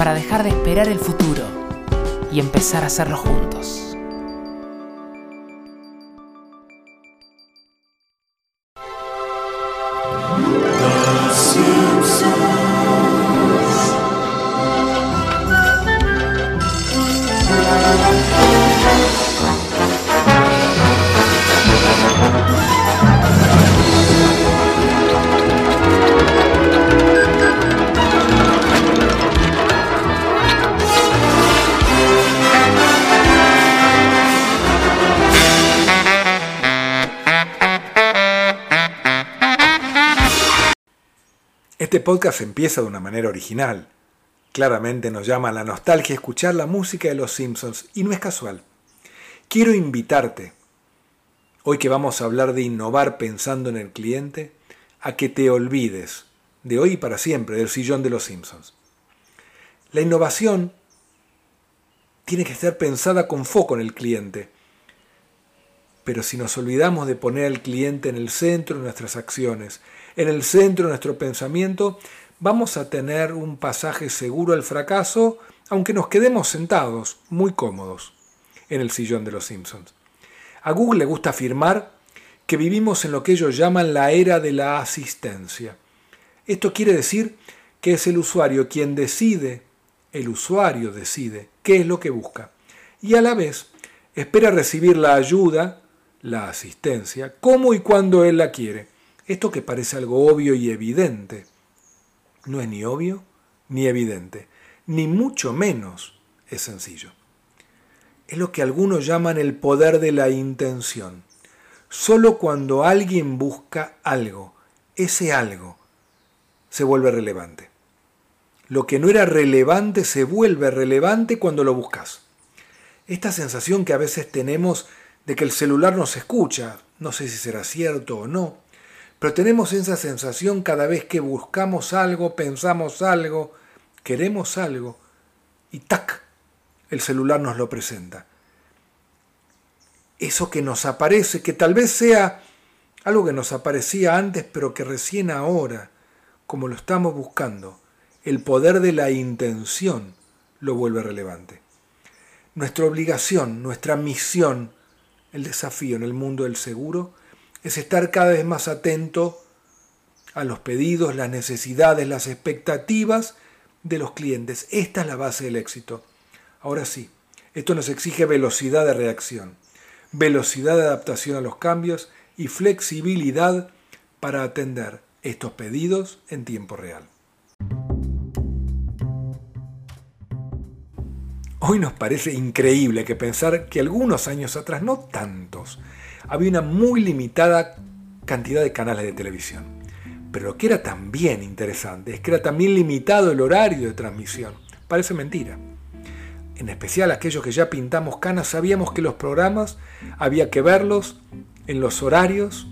para dejar de esperar el futuro y empezar a hacerlo juntos. Este podcast empieza de una manera original. Claramente nos llama a la nostalgia escuchar la música de los Simpsons y no es casual. Quiero invitarte, hoy que vamos a hablar de innovar pensando en el cliente, a que te olvides de hoy y para siempre del sillón de los Simpsons. La innovación tiene que estar pensada con foco en el cliente. Pero si nos olvidamos de poner al cliente en el centro de nuestras acciones, en el centro de nuestro pensamiento, vamos a tener un pasaje seguro al fracaso, aunque nos quedemos sentados, muy cómodos, en el sillón de los Simpsons. A Google le gusta afirmar que vivimos en lo que ellos llaman la era de la asistencia. Esto quiere decir que es el usuario quien decide, el usuario decide qué es lo que busca, y a la vez espera recibir la ayuda, la asistencia, como y cuando él la quiere. Esto que parece algo obvio y evidente, no es ni obvio ni evidente, ni mucho menos es sencillo. Es lo que algunos llaman el poder de la intención. Solo cuando alguien busca algo, ese algo se vuelve relevante. Lo que no era relevante se vuelve relevante cuando lo buscas. Esta sensación que a veces tenemos de que el celular nos escucha, no sé si será cierto o no, pero tenemos esa sensación cada vez que buscamos algo, pensamos algo, queremos algo, y ¡tac! El celular nos lo presenta. Eso que nos aparece, que tal vez sea algo que nos aparecía antes, pero que recién ahora, como lo estamos buscando, el poder de la intención lo vuelve relevante. Nuestra obligación, nuestra misión, el desafío en el mundo del seguro es estar cada vez más atento a los pedidos, las necesidades, las expectativas de los clientes. Esta es la base del éxito. Ahora sí, esto nos exige velocidad de reacción, velocidad de adaptación a los cambios y flexibilidad para atender estos pedidos en tiempo real. Hoy nos parece increíble que pensar que algunos años atrás, no tantos, había una muy limitada cantidad de canales de televisión. Pero lo que era también interesante es que era también limitado el horario de transmisión. Parece mentira. En especial aquellos que ya pintamos canas sabíamos que los programas había que verlos en los horarios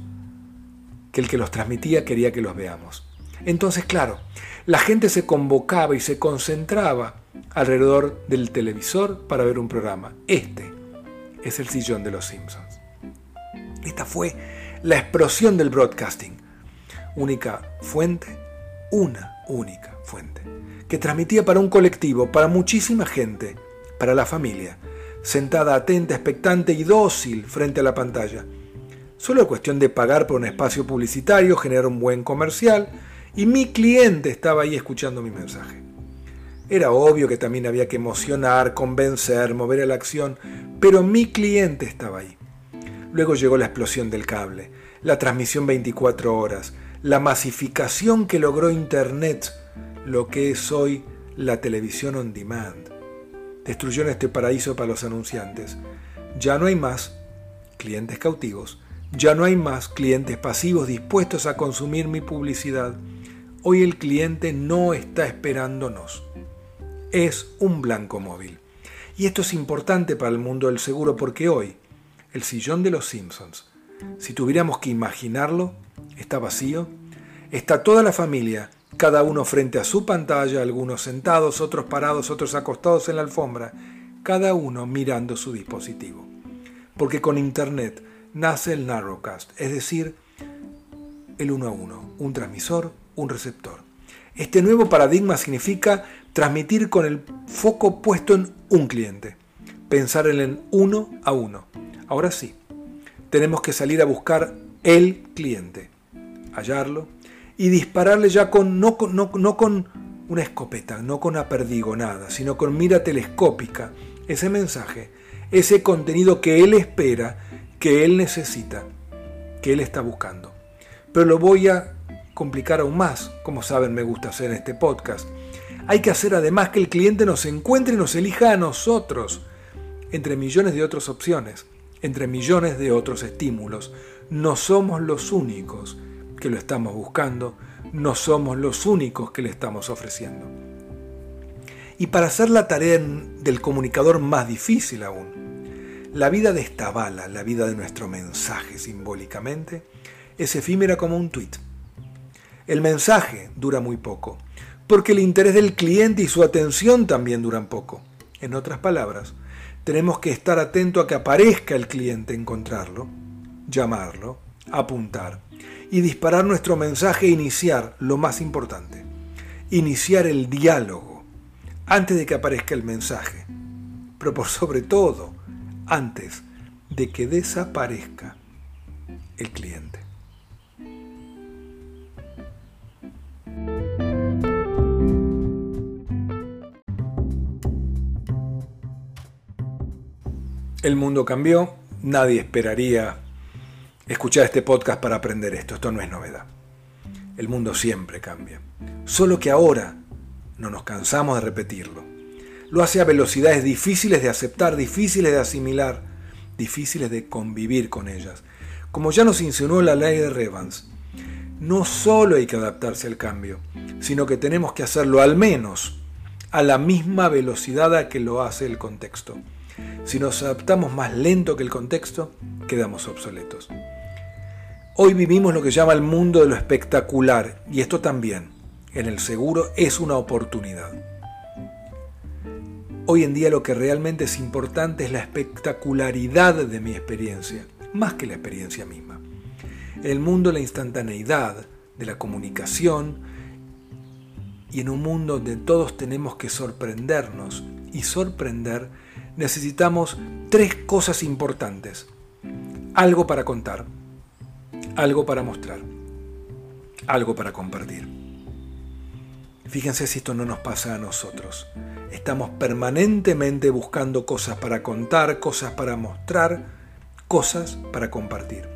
que el que los transmitía quería que los veamos. Entonces, claro, la gente se convocaba y se concentraba alrededor del televisor para ver un programa. Este es el sillón de los Simpsons. Esta fue la explosión del broadcasting. Única fuente, una única fuente, que transmitía para un colectivo, para muchísima gente, para la familia, sentada atenta, expectante y dócil frente a la pantalla. Solo es cuestión de pagar por un espacio publicitario, generar un buen comercial, y mi cliente estaba ahí escuchando mi mensaje. Era obvio que también había que emocionar, convencer, mover a la acción, pero mi cliente estaba ahí. Luego llegó la explosión del cable, la transmisión 24 horas, la masificación que logró Internet, lo que es hoy la televisión on demand. Destruyó en este paraíso para los anunciantes. Ya no hay más clientes cautivos, ya no hay más clientes pasivos dispuestos a consumir mi publicidad. Hoy el cliente no está esperándonos. Es un blanco móvil. Y esto es importante para el mundo del seguro porque hoy, el sillón de los Simpsons, si tuviéramos que imaginarlo, está vacío, está toda la familia, cada uno frente a su pantalla, algunos sentados, otros parados, otros acostados en la alfombra, cada uno mirando su dispositivo. Porque con Internet nace el narrowcast, es decir, el uno a uno, un transmisor, un receptor. Este nuevo paradigma significa transmitir con el foco puesto en un cliente, pensar en el uno a uno. Ahora sí, tenemos que salir a buscar el cliente, hallarlo y dispararle ya con no, no con una escopeta, no con una perdigonada, sino con mira telescópica, ese mensaje, ese contenido que él espera, que él necesita, que él está buscando. Pero lo voy a complicar aún más, como saben me gusta hacer en este podcast. Hay que hacer además que el cliente nos encuentre y nos elija a nosotros, entre millones de otras opciones entre millones de otros estímulos. No somos los únicos que lo estamos buscando, no somos los únicos que le estamos ofreciendo. Y para hacer la tarea del comunicador más difícil aún, la vida de esta bala, la vida de nuestro mensaje simbólicamente, es efímera como un tuit. El mensaje dura muy poco, porque el interés del cliente y su atención también duran poco. En otras palabras, tenemos que estar atento a que aparezca el cliente, encontrarlo, llamarlo, apuntar y disparar nuestro mensaje e iniciar lo más importante, iniciar el diálogo antes de que aparezca el mensaje, pero por sobre todo antes de que desaparezca el cliente. El mundo cambió, nadie esperaría escuchar este podcast para aprender esto, esto no es novedad. El mundo siempre cambia, solo que ahora no nos cansamos de repetirlo. Lo hace a velocidades difíciles de aceptar, difíciles de asimilar, difíciles de convivir con ellas. Como ya nos insinuó la ley de Revans, no solo hay que adaptarse al cambio, sino que tenemos que hacerlo al menos a la misma velocidad a que lo hace el contexto. Si nos adaptamos más lento que el contexto, quedamos obsoletos. Hoy vivimos lo que llama el mundo de lo espectacular, y esto también, en el seguro, es una oportunidad. Hoy en día lo que realmente es importante es la espectacularidad de mi experiencia, más que la experiencia misma. El mundo de la instantaneidad, de la comunicación, y en un mundo donde todos tenemos que sorprendernos y sorprender, necesitamos tres cosas importantes. Algo para contar, algo para mostrar, algo para compartir. Fíjense si esto no nos pasa a nosotros. Estamos permanentemente buscando cosas para contar, cosas para mostrar, cosas para compartir.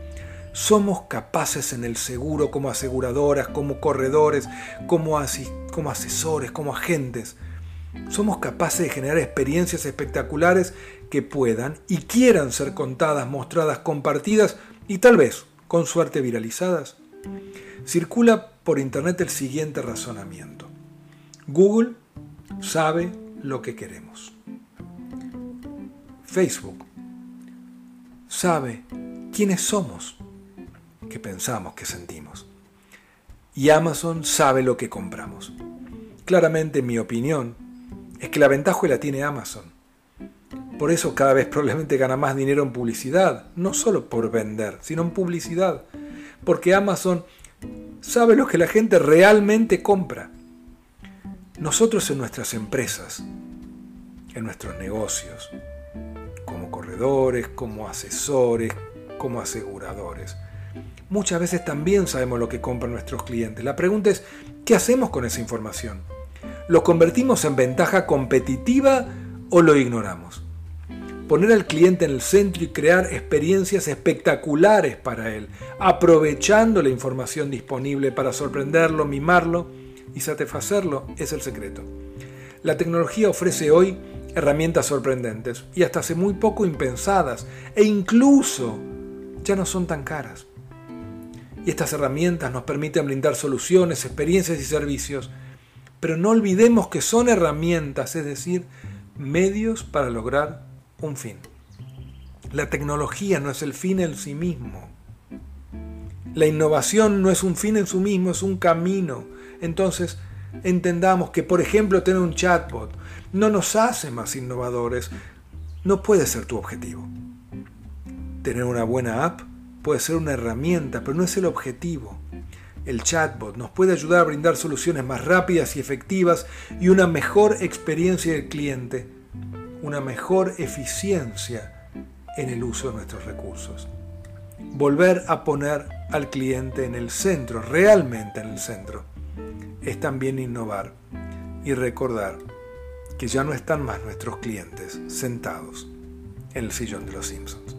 Somos capaces en el seguro como aseguradoras, como corredores, como, como asesores, como agentes, somos capaces de generar experiencias espectaculares que puedan y quieran ser contadas, mostradas, compartidas y tal vez, con suerte, viralizadas. Circula por Internet el siguiente razonamiento. Google sabe lo que queremos. Facebook sabe quiénes somos, qué pensamos, qué sentimos. Y Amazon sabe lo que compramos. Claramente, en mi opinión, es que la ventaja la tiene Amazon. Por eso cada vez probablemente gana más dinero en publicidad, no solo por vender, sino en publicidad. Porque Amazon sabe lo que la gente realmente compra. Nosotros en nuestras empresas, en nuestros negocios, como corredores, como asesores, como aseguradores, muchas veces también sabemos lo que compran nuestros clientes. La pregunta es, ¿qué hacemos con esa información? ¿Lo convertimos en ventaja competitiva o lo ignoramos? Poner al cliente en el centro y crear experiencias espectaculares para él, aprovechando la información disponible para sorprenderlo, mimarlo y satisfacerlo, es el secreto. La tecnología ofrece hoy herramientas sorprendentes y hasta hace muy poco impensadas e incluso ya no son tan caras. Y estas herramientas nos permiten brindar soluciones, experiencias y servicios pero no olvidemos que son herramientas, es decir, medios para lograr un fin. La tecnología no es el fin en sí mismo. La innovación no es un fin en sí mismo, es un camino. Entonces, entendamos que, por ejemplo, tener un chatbot no nos hace más innovadores, no puede ser tu objetivo. Tener una buena app puede ser una herramienta, pero no es el objetivo. El chatbot nos puede ayudar a brindar soluciones más rápidas y efectivas y una mejor experiencia del cliente, una mejor eficiencia en el uso de nuestros recursos. Volver a poner al cliente en el centro, realmente en el centro, es también innovar y recordar que ya no están más nuestros clientes sentados en el sillón de los Simpsons.